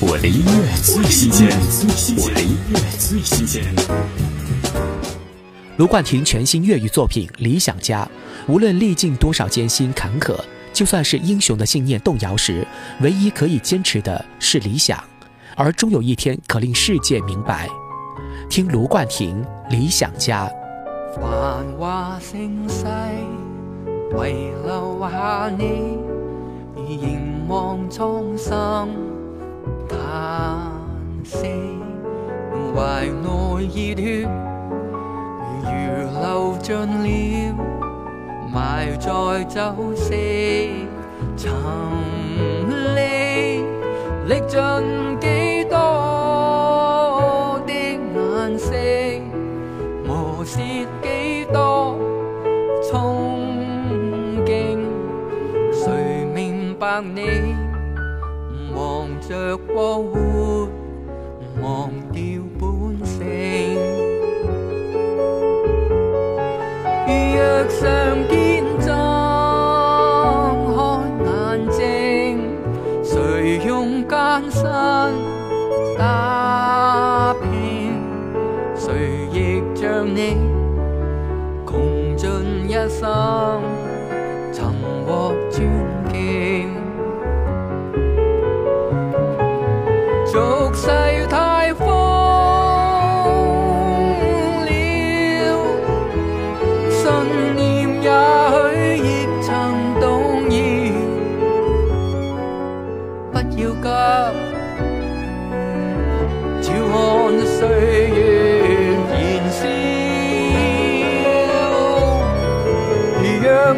我的音乐最新鲜，我的音乐最新鲜。卢冠廷全新粤语作品《理想家》，无论历尽多少艰辛坎坷，就算是英雄的信念动摇时，唯一可以坚持的是理想，而终有一天可令世界明白。听卢冠廷《理想家》。繁华盛世，唯留下你凝望苍生。怀内热血，如流尽了，埋在酒色沉溺，历尽几多的眼色，磨蚀几多憧憬，谁明白你望着过？上肩装，開眼睛，誰用艰辛打拼？誰亦像你，共尽一生。